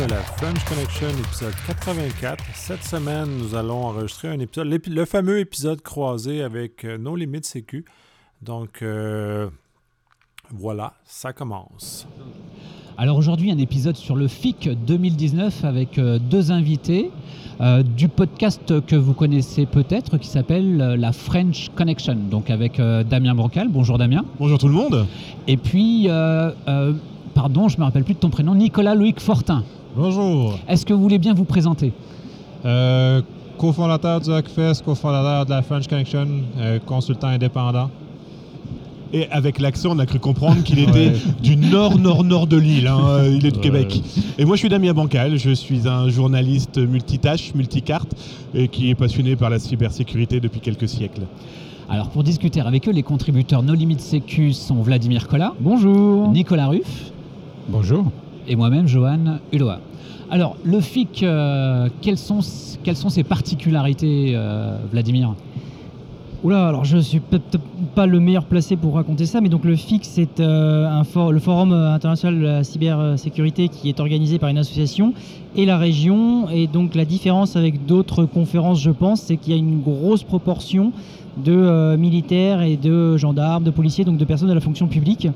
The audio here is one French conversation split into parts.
bienvenue à la French Connection, épisode 84. Cette semaine, nous allons enregistrer un épisode, le fameux épisode croisé avec euh, nos limites sécu. Donc, euh, voilà, ça commence. Alors aujourd'hui, un épisode sur le FIC 2019 avec euh, deux invités euh, du podcast que vous connaissez peut-être qui s'appelle euh, la French Connection, donc avec Damien Brocal. Bonjour Damien. Bonjour tout le monde. Et puis, pardon, je ne me rappelle plus de ton prénom, Nicolas Loïc Fortin. Bonjour. Est-ce que vous voulez bien vous présenter? Cofondateur du Hackfest, cofondateur de la French Connection, consultant indépendant. Et avec l'accent, on a cru comprendre qu'il était du nord-nord-nord de l'île. Hein. Il est de Québec. Et moi, je suis Damien Bancal. Je suis un journaliste multitâche, multicarte, et qui est passionné par la cybersécurité depuis quelques siècles. Alors, pour discuter avec eux, les contributeurs No Limit Sécu sont Vladimir Collat. Bonjour. Nicolas Ruff. Bonjour. Et moi-même, Johan Uloa. Alors, le FIC, euh, quelles, sont, ses particularités, euh, Vladimir? Oula, alors je suis peut-être pas le meilleur placé pour raconter ça, mais donc le FIX, c'est euh, le Forum international de la cybersécurité qui est organisé par une association et la région. Et donc la différence avec d'autres conférences, je pense, c'est qu'il y a une grosse proportion de militaires et de gendarmes, de policiers, donc de personnes de la fonction publique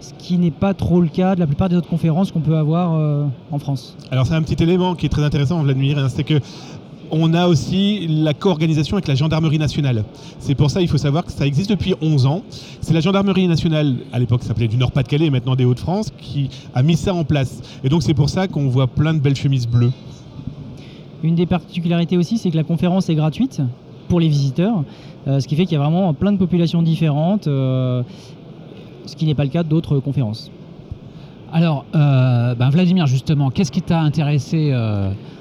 ce qui n'est pas trop le cas de la plupart des autres conférences qu'on peut avoir euh, en France. Alors c'est un petit élément qui est très intéressant, Vladimir, hein, c'est que on a aussi la co-organisation avec la gendarmerie nationale. C'est pour ça il faut savoir que ça existe depuis 11 ans. C'est la gendarmerie nationale, à l'époque ça s'appelait du Nord-Pas-de-Calais, maintenant des Hauts-de-France, qui a mis ça en place. Et donc c'est pour ça qu'on voit plein de belles chemises bleues. Une des particularités aussi, c'est que la conférence est gratuite pour les visiteurs, euh, ce qui fait qu'il y a vraiment plein de populations différentes, euh, ce qui n'est pas le cas d'autres conférences. Alors, euh, ben Vladimir, justement, qu'est-ce qui t'a intéressé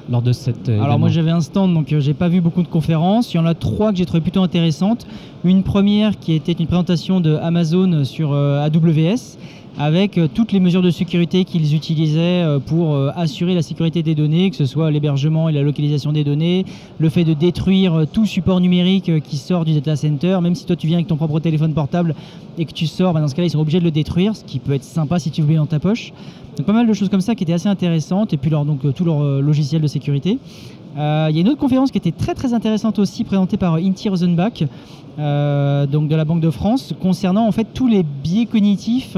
lors de cette. Alors moi j'avais un stand donc euh, j'ai pas vu beaucoup de conférences. Il y en a trois que j'ai trouvé plutôt intéressantes. Une première qui était une présentation de Amazon sur euh, AWS avec euh, toutes les mesures de sécurité qu'ils utilisaient pour assurer la sécurité des données, que ce soit l'hébergement et la localisation des données, le fait de détruire tout support numérique qui sort du data center, même si toi tu viens avec ton propre téléphone portable et que tu sors, bah, dans ce cas-là ils sont obligés de le détruire, ce qui peut être sympa si tu l'oublies dans ta poche. Donc pas mal de choses comme ça qui étaient assez intéressantes, et puis leur, donc, tout leur euh, logiciel de sécurité. Euh, il y a une autre conférence qui était très très intéressante aussi, présentée par Inti Rosenbach, euh, donc de la Banque de France, concernant en fait tous les biais cognitifs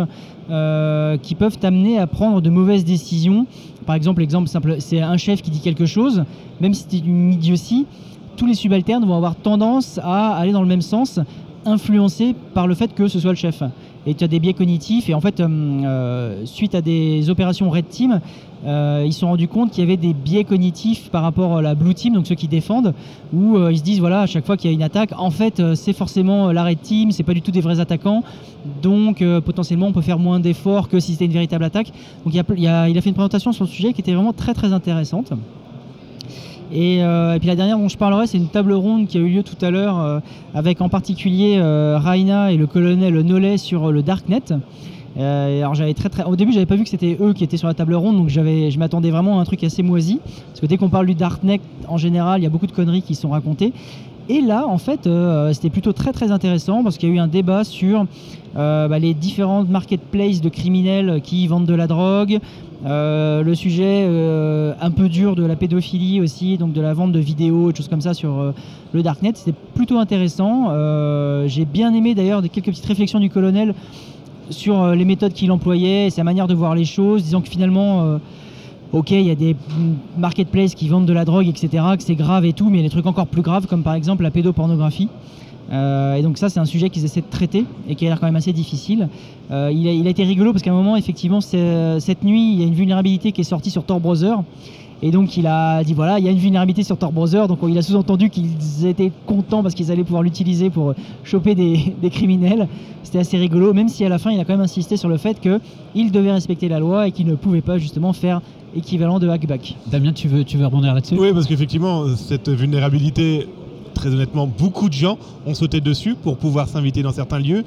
qui peuvent t'amener à prendre de mauvaises décisions. Par exemple, simple, c'est un chef qui dit quelque chose, même si c'est une idiotie, tous les subalternes vont avoir tendance à aller dans le même sens, influencés par le fait que ce soit le chef et tu as des biais cognitifs. Et en fait, euh, euh, suite à des opérations Red Team, euh, ils se sont rendus compte qu'il y avait des biais cognitifs par rapport à la Blue Team, donc ceux qui défendent, où ils se disent voilà, à chaque fois qu'il y a une attaque, en fait, c'est forcément la Red Team, c'est pas du tout des vrais attaquants, donc potentiellement on peut faire moins d'efforts que si c'était une véritable attaque. Donc il, il a fait une présentation sur le sujet qui était vraiment très très intéressante. Euh, et, puis la dernière dont je parlerai, c'est une table ronde qui a eu lieu tout à l'heure euh, avec en particulier euh, Raina et le colonel Nollet sur le Darknet. alors au début, j'avais pas vu que c'était eux qui étaient sur la table ronde, donc je m'attendais vraiment à un truc assez moisi. Parce que dès qu'on parle du Darknet, en général, il y a beaucoup de conneries qui sont racontées. Et là, en fait, c'était plutôt très très intéressant parce qu'il y a eu un débat sur bah, les différentes marketplaces de criminels qui vendent de la drogue, euh, le sujet euh, un peu dur de la pédophilie aussi, donc de la vente de vidéos et choses comme ça sur euh, le darknet, c'était plutôt intéressant. J'ai bien aimé d'ailleurs quelques petites réflexions du colonel sur les méthodes qu'il employait et sa manière de voir les choses, disant que finalement, ok, il y a des marketplaces qui vendent de la drogue, etc., que c'est grave et tout, mais il y a des trucs encore plus graves comme par exemple la pédopornographie. Euh, et donc ça, c'est un sujet qu'ils essaient de traiter et qui a l'air quand même assez difficile. Euh, il, a, été rigolo parce qu'à un moment, effectivement, cette nuit, il y a une vulnérabilité qui est sortie sur Tor Browser. Et donc il a dit voilà, il y a une vulnérabilité sur Tor Browser, donc il a sous-entendu qu'ils étaient contents parce qu'ils allaient pouvoir l'utiliser pour choper des, criminels. C'était assez rigolo, même si à la fin il a quand même insisté sur le fait qu'il devait respecter la loi et qu'il ne pouvait pas justement faire équivalent de hackback. Damien, tu veux, tu veux rebondir là-dessus? Oui, parce qu'effectivement, cette vulnérabilité très honnêtement, beaucoup de gens ont sauté dessus pour pouvoir s'inviter dans certains lieux.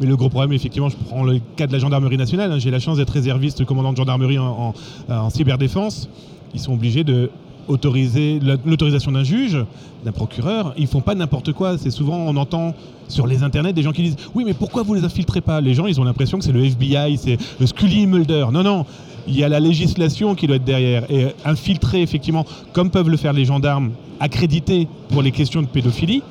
Mais le gros problème, effectivement, je prends le cas de la gendarmerie nationale. Hein. J'ai la chance d'être réserviste commandant de gendarmerie en, en, cyberdéfense. Ils sont obligés de autorisé l'autorisation d'un juge, d'un procureur. Ils font pas n'importe quoi. C'est souvent, on entend sur les internets des gens qui disent Oui, mais pourquoi vous les infiltrez pas? Les gens, ils ont l'impression que c'est le FBI, c'est le Scully Mulder. Non, non. Il y a la législation qui doit être derrière. Et infiltrer, effectivement, comme peuvent le faire les gendarmes, accrédités pour les questions de pédophilie,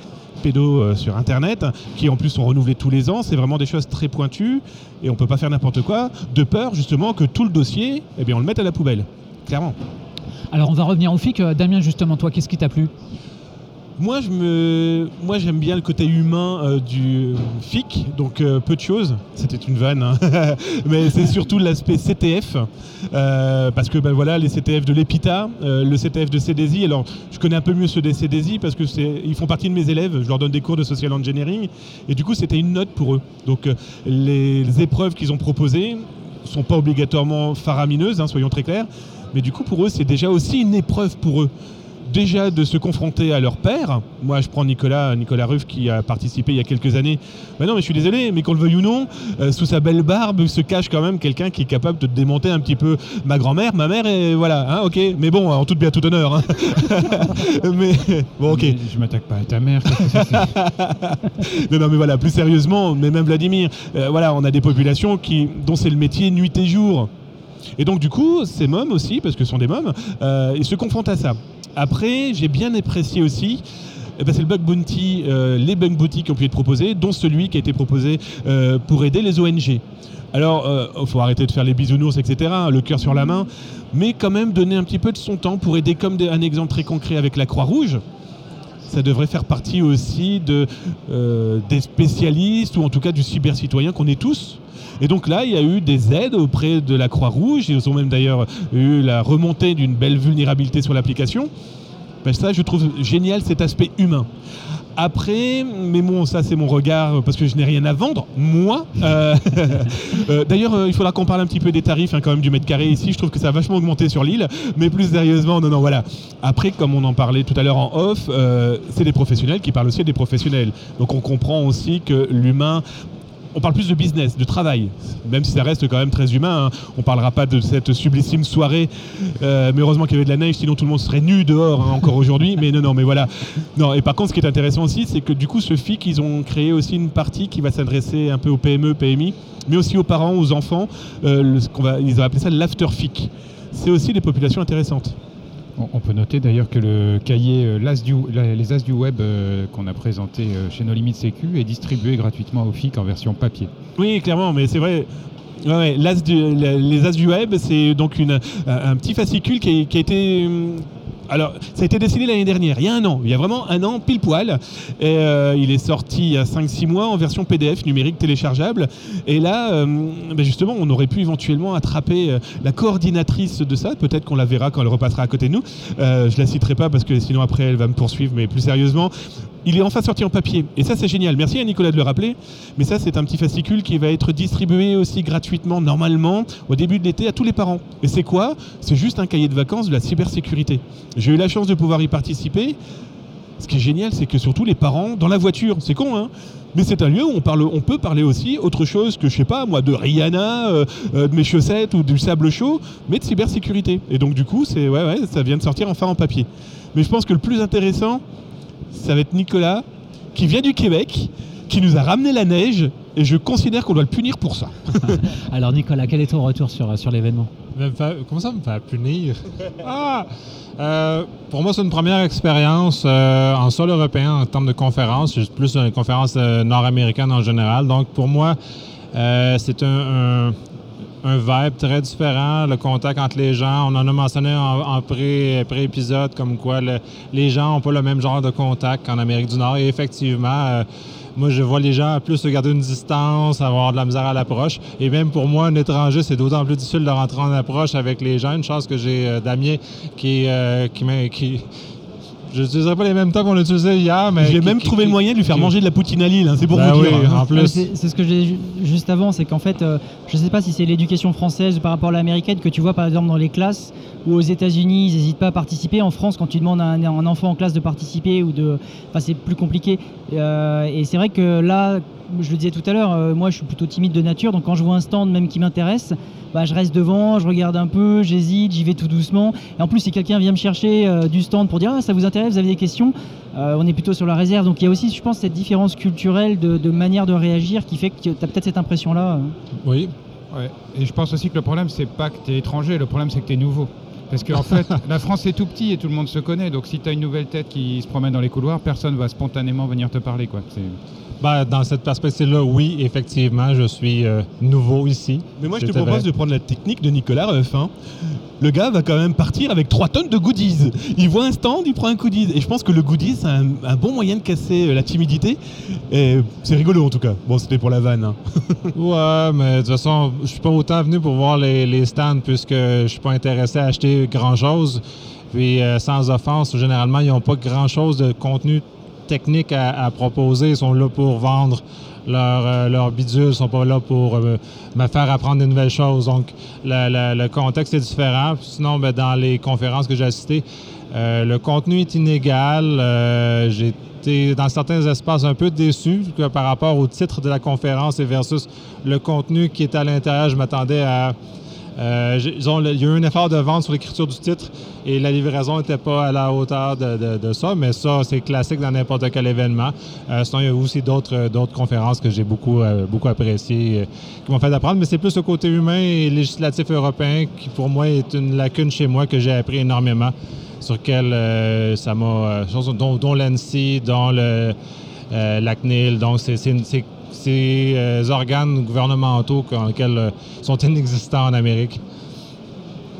pédos euh, sur Internet, qui en plus sont renouvelés tous les ans. C'est vraiment des choses très pointues et on ne peut pas faire n'importe quoi, de peur justement que tout le dossier, eh bien, on le mette à la poubelle, clairement. Alors on va revenir au FIC. Euh, Damien, justement, toi, qu'est-ce qui t'a plu? Moi, je me, j'aime bien le côté humain euh, du FIC, donc euh, peu de choses. C'était une vanne, hein. mais c'est surtout l'aspect CTF, parce que ben voilà, les CTF de l'EPITA, le CTF de CDSI. Alors, je connais un peu mieux ceux des CDSI parce que font partie de mes élèves. Je leur donne des cours de social engineering, et du coup, c'était une note pour eux. Donc, les épreuves qu'ils ont proposées sont pas obligatoirement faramineuses, hein, soyons très clairs, mais du coup, pour eux, c'est déjà aussi une épreuve pour eux déjà de se confronter à leur père. Moi, je prends Nicolas, Nicolas Ruff qui a participé il y a quelques années. Mais non, mais je suis désolé, mais qu'on le veuille ou non, euh, sous sa belle barbe se cache quand même quelqu'un qui est capable de démonter un petit peu ma grand-mère, ma mère, et voilà, hein, ok. Mais bon, en toute bien tout honneur. Hein. mais bon, ok. je m'attaque pas à ta mère. non, non, mais voilà, plus sérieusement, mais même Vladimir, euh, voilà, on a des populations qui, dont c'est le métier nuit et jour. Et donc du coup, ces mômes aussi, parce que ce sont des mômes, euh, ils se confrontent à ça. Après, j'ai bien apprécié aussi eh ben, c'est le bug bounty, euh, les bug bounty qui ont pu être proposés, dont celui qui a été proposé euh, pour aider les ONG. Alors, il euh, faut arrêter de faire les bisounours, etc., hein, le cœur sur la main, mais quand même donner un petit peu de son temps pour aider, comme un exemple très concret avec la Croix-Rouge. Ça devrait faire partie aussi de, des spécialistes, ou en tout cas du cyber-citoyen qu'on est tous. Et donc là, il y a eu des aides auprès de la Croix-Rouge. Ils ont même d'ailleurs eu la remontée d'une belle vulnérabilité sur l'application. Ben ça, je trouve génial cet aspect humain. Après, mais bon, ça c'est mon regard parce que je n'ai rien à vendre, moi. Euh, euh, d'ailleurs, euh, il faudra qu'on parle un petit peu des tarifs hein, quand même du mètre carré ici. Je trouve que ça a vachement augmenté sur l'île, mais plus sérieusement, non, non, voilà. Après, comme on en parlait tout à l'heure en off, c'est des professionnels qui parlent aussi des professionnels. Donc on comprend aussi que l'humain on parle plus de business, de travail, même si ça reste quand même très humain. Hein. On ne parlera pas de cette sublissime soirée, euh, mais heureusement qu'il y avait de la neige, sinon tout le monde serait nu dehors hein, encore aujourd'hui. Mais non, non, mais voilà. Non, et par contre, ce qui est intéressant aussi, c'est que du coup, ce FIC, ils ont créé aussi une partie qui va s'adresser un peu aux PME, PMI, mais aussi aux parents, aux enfants. Euh, ils ont appelé ça l'after FIC. C'est aussi des populations intéressantes. On peut noter d'ailleurs que le cahier euh, Les As du Web euh, qu'on a présenté euh, chez nos limites Sécu est distribué gratuitement au FIC en version papier. Oui, clairement, mais c'est vrai. les As du Web, c'est donc un petit fascicule qui a été hum, alors, ça a été décidé l'année dernière, il y a un an, il y a vraiment un an pile poil. Et, euh, il est sorti il y a 5-6 mois en version PDF numérique téléchargeable. Et là, euh, ben justement, on aurait pu éventuellement attraper euh, la coordinatrice de ça. Peut-être qu'on la verra quand elle repassera à côté de nous. je la citerai pas parce que sinon après elle va me poursuivre, mais plus sérieusement. Il est enfin sorti en papier. Et ça, c'est génial. Merci à Nicolas de le rappeler. Mais ça, c'est un petit fascicule qui va être distribué aussi gratuitement, normalement, au début de l'été à tous les parents. Et c'est quoi? C'est juste un cahier de vacances de la cybersécurité. J'ai eu la chance de pouvoir y participer. Ce qui est génial, c'est que surtout les parents, dans la voiture, c'est con, hein mais c'est un lieu où on, parle, peut parler aussi autre chose que, je sais pas, moi, de Rihanna, euh, euh, de mes chaussettes ou du sable chaud, mais de cybersécurité. Et donc, du coup, ouais, ouais, ça vient de sortir enfin en papier. Mais je pense que le plus intéressant, ça va être Nicolas, qui vient du Québec, qui nous a ramené la neige, et je considère qu'on doit le punir pour ça. Alors Nicolas, quel est ton retour sur, sur l'événement? Comment ça me fait punir? Ah! euh, Pour moi, c'est une première expérience euh, en sol européen en termes de conférence, plus une conférence euh, nord-américaine en général. Donc pour moi, c'est un, un vibe très différent, le contact entre les gens. On en a mentionné en, pré-épisode comme quoi les gens n'ont pas le même genre de contact qu'en Amérique du Nord. Et effectivement, euh, moi, je vois les gens plus se garder une distance, avoir de la misère à l'approche. Et même pour moi, un étranger, c'est d'autant plus difficile de rentrer en approche avec les gens. Une chance que j'ai euh, Damien qui, euh, qui, je n'utiliserai pas les mêmes temps qu'on utilisait hier, mais. J'ai même trouvé le moyen de lui faire manger de la poutine à Lille, hein, c'est pour bah vous dire. en plus. C'est ce que j'ai juste avant, c'est qu'en fait, euh, je ne sais pas si c'est l'éducation française par rapport à l'américaine que tu vois par exemple dans les classes ou aux États-Unis, ils n'hésitent pas à participer. En France, quand tu demandes à un, enfant en classe de participer ou de. Enfin, c'est plus compliqué. Euh, et c'est vrai que là, je le disais tout à l'heure, euh, moi je suis plutôt timide de nature, donc quand je vois un stand même qui m'intéresse, bah, je reste devant, je regarde un peu, j'hésite, j'y vais tout doucement. Et en plus, si quelqu'un vient me chercher euh, du stand pour dire ah, ça vous intéresse, vous avez des questions, euh, on est plutôt sur la réserve. Donc il y a aussi, je pense, cette différence culturelle de, de manière de réagir qui fait que tu as peut-être cette impression-là. Oui. Ouais. Et je pense aussi que le problème, c'est pas que tu es étranger, le problème, c'est que tu es nouveau. Parce qu'en fait, la France est tout petit et tout le monde se connaît. Donc si tu as une nouvelle tête qui se promène dans les couloirs, personne va spontanément venir te parler. Quoi. C'est- Ben, dans cette perspective-là, oui, effectivement, je suis euh, nouveau ici. Mais moi, je te propose vrai. de prendre la technique de Nicolas Ruff. hein. Le gars va quand même partir avec 3 tonnes de goodies. Il voit un stand, il prend un goodies. Et je pense que le goodies, c'est un, un bon moyen de casser euh, la timidité. Et c'est rigolo en tout cas. Bon, c'était pour la vanne. hein. Ouais, mais de toute façon, je suis pas autant venu pour voir les, les stands puisque je suis pas intéressé à acheter grand-chose. Puis, euh, sans offense, généralement, ils n'ont pas grand-chose de contenu technique à, proposer. Ils sont là pour vendre leur, euh, leur bidule. Ils sont pas là pour euh, me faire apprendre des nouvelles choses. Donc, le contexte est différent. Sinon, ben, dans les conférences que j'ai assistées, euh, le contenu est inégal. Euh, été dans certains espaces un peu déçu que par rapport au titre de la conférence et versus le contenu qui était à l'intérieur. Je m'attendais à. Euh, il y a eu un effort de vente sur l'écriture du titre et la livraison n'était pas à la hauteur de, ça, mais ça, c'est classique dans n'importe quel événement. Euh, sinon, il y a aussi d'autres euh, d'autres conférences que j'ai beaucoup, euh, appréciées, qui m'ont fait apprendre, mais c'est plus le côté humain et législatif européen qui, pour moi, est une lacune chez moi que j'ai appris énormément, sur euh, ça m'a. dont l'ANSI, dont le, la CNIL, donc c'est- ces euh, organes gouvernementaux lesquels, euh, sont inexistants en Amérique.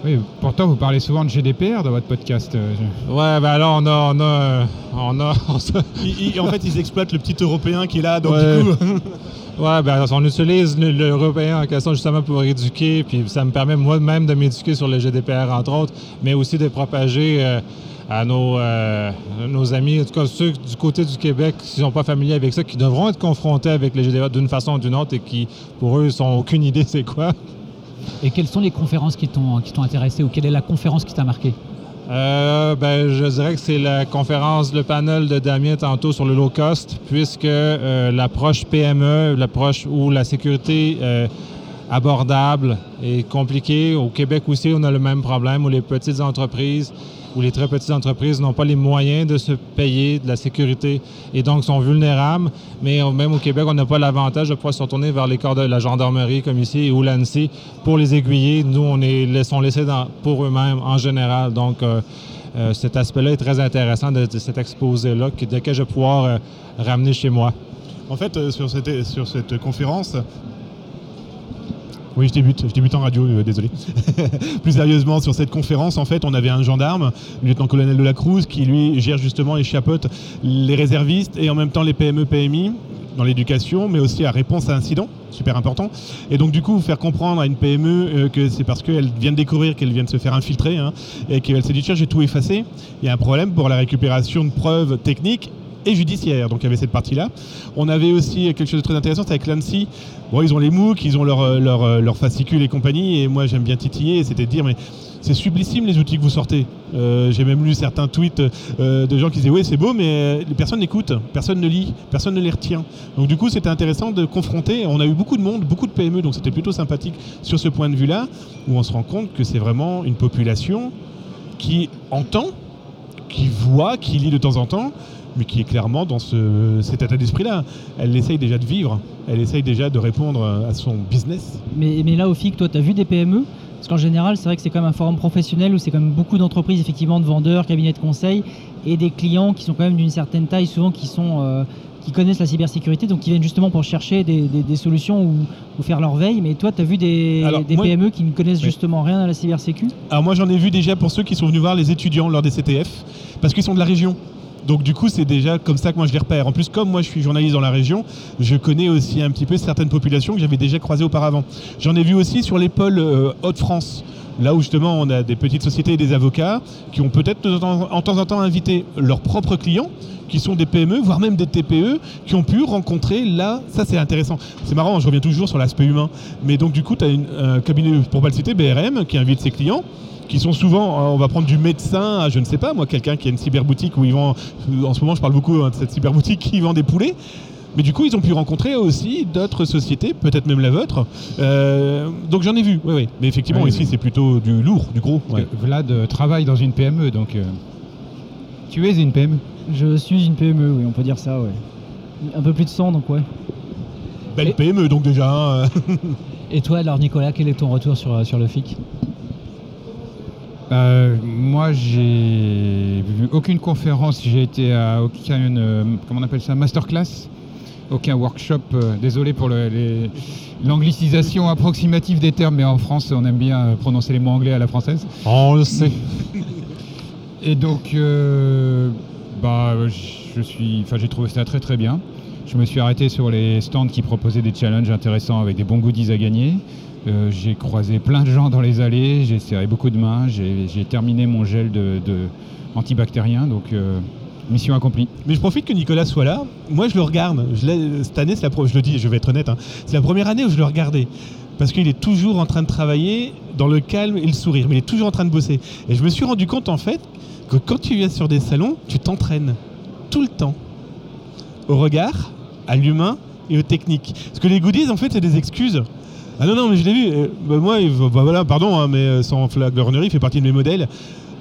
Oui, pourtant, vous parlez souvent de GDPR dans votre podcast. euh, je- Ouais, ben là, on a. On a, on a on se- Ils- ils- en fait, ils exploitent le petit Européen qui est là. Donc Ouais. du coup, Ouais, ben, on utilise le- l'européen en question justement pour éduquer, puis ça me permet moi-même de m'éduquer sur le GDPR, entre autres, mais aussi de propager euh, à nos, euh, nos amis, en tout cas ceux du côté du Québec qui ne sont pas familiers avec ça, qui devront être confrontés avec le GDPR d'une façon ou d'une autre et qui, pour eux, n'ont aucune idée c'est quoi. Et quelles sont les conférences qui t'ont intéressé ou quelle est la conférence qui t'a marqué? Euh, ben, je dirais que c'est la conférence, le panel de Damien tantôt sur le low cost, puisque euh, l'approche PME, l'approche où la sécurité euh, abordable est compliquée. Au Québec aussi, on a le même problème où les petites entreprises ou les très petites entreprises n'ont pas les moyens de se payer de la sécurité et donc sont vulnérables. Mais même au Québec, on n'a pas l'avantage de pouvoir se retourner vers les corps de la gendarmerie comme ici ou l'ANSI pour les aiguiller. Nous, on est, sont laissés pour eux-mêmes en général. Donc, euh, euh, cet aspect-là est très intéressant de, cet exposé-là de que je vais pouvoir euh, ramener chez moi. En fait, sur, cette, sur cette conférence. Oui, je débute, je débute en radio, euh, désolé. Plus sérieusement, sur cette conférence, en fait, on avait un gendarme, le lieutenant-colonel de la Cruz, qui lui gère justement et chapeaute les réservistes et en même temps les PME, PMI dans l'éducation, mais aussi à réponse à incident, super important. Et donc du coup, faire comprendre à une PME euh, que c'est parce qu'elle vient de découvrir qu'elle vient de se faire infiltrer hein, et qu'elle s'est dit tiens, j'ai tout effacé. Il y a un problème pour la récupération de preuves techniques et judiciaires. Donc il y avait cette partie-là. On avait aussi quelque chose de très intéressant, c'est avec l'ANSI. Bon, ils ont les MOOC, ils ont leur, leur, leur fascicules et compagnie, et moi j'aime bien titiller, c'était de dire, mais c'est sublissime les outils que vous sortez. Euh, J'ai même lu certains tweets euh, de gens qui disaient, oui c'est beau, mais euh, personne n'écoute, personne ne lit, personne ne les retient. Donc du coup c'était intéressant de confronter, on a eu beaucoup de monde, beaucoup de PME, donc c'était plutôt sympathique sur ce point de vue-là, où on se rend compte que c'est vraiment une population qui entend, qui voit, qui lit de temps en temps, mais qui est clairement dans ce, cet état d'esprit-là. Elle essaye déjà de vivre, elle essaye déjà de répondre à son business. Mais, mais là, au FIC, toi, tu as vu des PME Parce qu'en général, c'est vrai que c'est quand même un forum professionnel où c'est quand même beaucoup d'entreprises, effectivement, de vendeurs, cabinets de conseil et des clients qui sont quand même d'une certaine taille, souvent qui sont. euh, qui connaissent la cybersécurité, donc qui viennent justement pour chercher des, des- des solutions ou, ou faire leur veille. Mais toi, tu as vu des, Alors, des moi- PME qui ne connaissent Oui. justement rien à la cybersécu? Alors moi j'en ai vu déjà pour ceux qui sont venus voir les étudiants lors des CTF, parce qu'ils sont de la région. Donc du coup c'est déjà comme ça que moi je les repère. En plus comme moi je suis journaliste dans la région, je connais aussi un petit peu certaines populations que j'avais déjà croisées auparavant. J'en ai vu aussi sur les pôles euh, Hauts-de-France. Là où justement on a des petites sociétés et des avocats qui ont peut-être en temps en temps invité leurs propres clients qui sont des PME, voire même des TPE, qui ont pu rencontrer là, ça c'est intéressant. C'est marrant, je reviens toujours sur l'aspect humain. Mais donc du coup, tu as un cabinet, pour pas le citer, BRM, qui invite ses clients, qui sont souvent, euh, on va prendre du médecin à, je ne sais pas, moi, quelqu'un qui a une cyberboutique où ils vendent, euh, en ce moment je parle beaucoup hein, de cette cyberboutique qui vend des poulets. Mais du coup, ils ont pu rencontrer aussi d'autres sociétés, peut-être même la vôtre. Euh, donc j'en ai vu, oui, oui. Mais effectivement, Oui, ici, oui. c'est plutôt du lourd, du gros. Ouais. Vlad euh, travaille dans une PME, donc euh, tu es une PME. Je suis une PME, oui, on peut dire ça, ouais. Un peu plus de 100, donc ouais. Belle PME, donc déjà. hein. Et toi, alors Nicolas, quel est ton retour sur, sur le FIC Euh, moi, j'ai vu aucune conférence, j'ai été à aucun, euh, comment on appelle ça, masterclass, aucun workshop. euh, désolé pour le- l'anglicisation approximative des termes, mais en France, on aime bien prononcer les mots anglais à la française. On le sait. Et donc, euh, bah, je suis, enfin, j'ai trouvé ça très très bien. Je me suis arrêté sur les stands qui proposaient des challenges intéressants avec des bons goodies à gagner. J'ai croisé plein de gens dans les allées, j'ai serré beaucoup de mains, j'ai terminé mon gel de, antibactérien, donc euh, mission accomplie. Mais je profite que Nicolas soit là. Moi, je le regarde. Cette année, la je le dis, je vais être honnête, hein, c'est la première année où je le regardais. Parce qu'il est toujours en train de travailler dans le calme et le sourire. Mais il est toujours en train de bosser. Et je me suis rendu compte, en fait, que quand tu viens sur des salons, tu t'entraînes tout le temps. Au regard, à l'humain et aux techniques. Parce que les goodies, en fait, c'est des excuses. Ah non, non, mais je l'ai vu. Euh, bah, moi, il bah, voilà, pardon, hein, mais euh, sans flagornerie, il fait partie de mes modèles.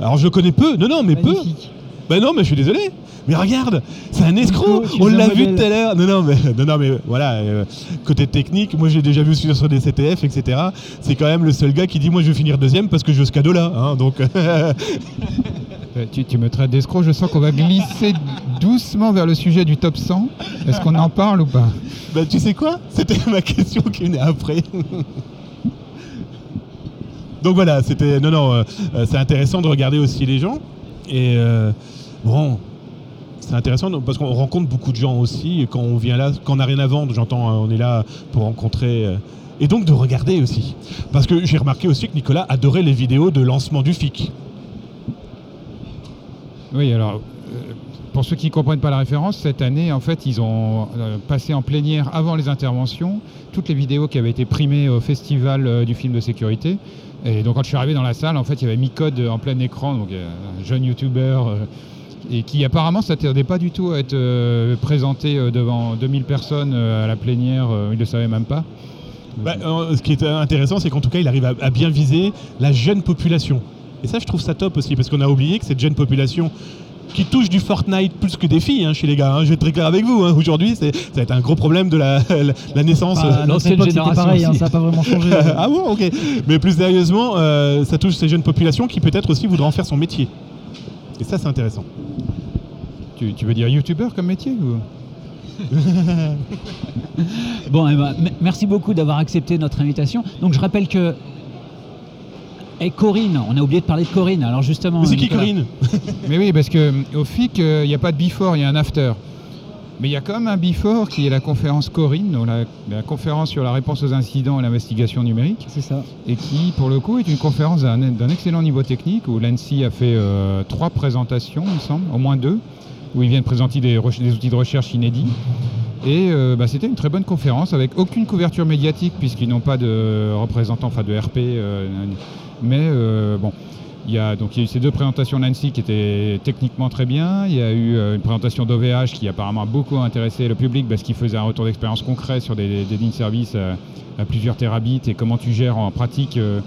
Alors, je le connais peu. Non, non, mais peu. Magnifique. Ben non, mais je suis désolé. Mais regarde, c'est un escroc. On un l'a vu modèle. tout à l'heure. Non, non, mais, non, non, mais voilà. euh, côté technique, moi j'ai déjà vu sur, sur des CTF, etc. C'est quand même le seul gars qui dit Moi je veux finir deuxième parce que je veux ce cadeau-là. hein, donc, Euh, tu, tu me traites d'escroc, je sens qu'on va glisser doucement vers le sujet du top 100. Est-ce qu'on en parle ou pas? Ben, tu sais quoi? C'était ma question qui venait après. donc voilà, c'était. Non, non, euh, euh, c'est intéressant de regarder aussi les gens. Et euh, bon. C'est intéressant parce qu'on rencontre beaucoup de gens aussi quand on vient là, quand on n'a rien à vendre, j'entends, hein, on est là pour rencontrer et donc de regarder aussi. Parce que j'ai remarqué aussi que Nicolas adorait les vidéos de lancement du FIC. Oui, alors, pour ceux qui ne comprennent pas la référence, cette année, en fait, ils ont euh, passé en plénière avant les interventions toutes les vidéos qui avaient été primées au festival euh, du film de sécurité. Et donc, quand je suis arrivé dans la salle, en fait, il y avait Micode en plein écran, donc euh, un jeune youtubeur, et qui apparemment ne s'attendait pas du tout à être présenté devant 2000 personnes à la plénière, il ne le savait même pas. Bah, ce qui est intéressant, c'est qu'en tout cas, il arrive à bien viser la jeune population. Et ça, je trouve ça top aussi, parce qu'on a oublié que cette jeune population qui touche du Fortnite plus que des filles hein, chez les gars. hein. Je vais être très clair avec vous. hein. Aujourd'hui, c'est- ça va être un gros problème de la, la- la naissance. Bah, notre l'ancienne génération pareil, hein, ça n'a pas vraiment changé. ah bon, ok. Mais plus sérieusement, euh, ça touche ces jeunes populations qui peut-être aussi voudront en faire son métier. Et ça, c'est intéressant. Tu, tu veux dire youtubeur comme métier ou... Bon, eh ben, merci beaucoup d'avoir accepté notre invitation. Donc je rappelle que. Et Corinne, on a oublié de parler de Corinne. Alors justement. Mais c'est qui Nicolas. Corinne Mais oui, parce que au FIC, euh, il n'y a pas de before, il y a un after. Mais il y a quand même un before qui est la conférence Corinne, donc la, la conférence sur la réponse aux incidents et l'investigation numérique, C'est ça. et qui, pour le coup, est une conférence d'un excellent niveau technique, où l'ANSI a fait euh, trois présentations, il me semble, au moins deux, où ils viennent présenter des, outils de recherche inédits. Et euh, bah, c'était une très bonne conférence, avec aucune couverture médiatique, puisqu'ils n'ont pas de représentants, enfin de RP, euh, mais euh, bon, il y, a, donc, il y a eu ces deux présentations Nancy qui étaient techniquement très bien. Il y a eu euh, une présentation d'OVH qui apparemment a beaucoup intéressé le public parce qu'il faisait un retour d'expérience concret sur des, lignes service à, à plusieurs terabits et comment tu gères en pratique euh,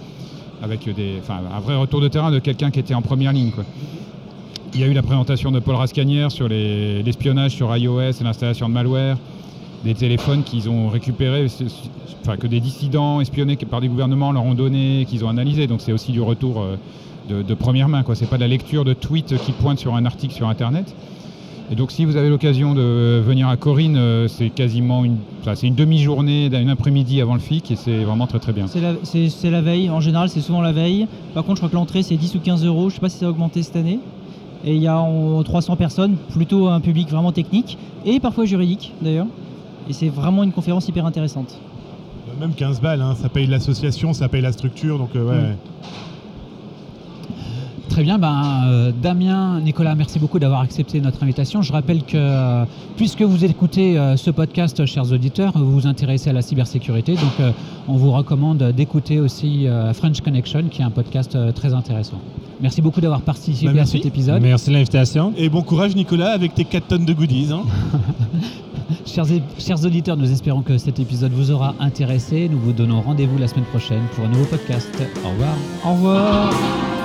avec des, un vrai retour de terrain de quelqu'un qui était en première ligne. Il y a eu la présentation de Paul Rascanière sur les- l'espionnage sur iOS et l'installation de malware, des téléphones qu'ils ont récupérés, enfin que des dissidents espionnés par des gouvernements leur ont donné, qu'ils ont analysé. Donc c'est aussi du retour euh, de, première main. Ce n'est pas de la lecture de tweets qui pointent sur un article sur Internet. Et donc si vous avez l'occasion de venir à Corinne, euh, c'est quasiment une, une demi-journée, une après-midi avant le FIC et c'est vraiment très très bien. C'est la, c'est- la veille, en général c'est souvent la veille. Par contre je crois que l'entrée c'est 10 ou 15 euros, je sais pas si ça a augmenté cette année. Et il y a en- 300 personnes, plutôt un public vraiment technique et parfois juridique d'ailleurs. Et c'est vraiment une conférence hyper intéressante. Même 15 balles, hein, ça paye l'association, ça paye la structure. Donc, euh, ouais. Mm. Très bien, ben, euh, Damien, Nicolas, merci beaucoup d'avoir accepté notre invitation. Je rappelle que euh, puisque vous écoutez euh, ce podcast, chers auditeurs, vous vous intéressez à la cybersécurité, donc on vous recommande d'écouter aussi French Connection, qui est un podcast très intéressant. Merci beaucoup d'avoir participé Bah, à cet épisode. Merci de l'invitation. Et bon courage, Nicolas, avec tes 4 tonnes de goodies. hein. Chers chers, chers auditeurs, nous espérons que cet épisode vous aura intéressé. Nous vous donnons rendez-vous la semaine prochaine pour un nouveau podcast. Au revoir. Au revoir.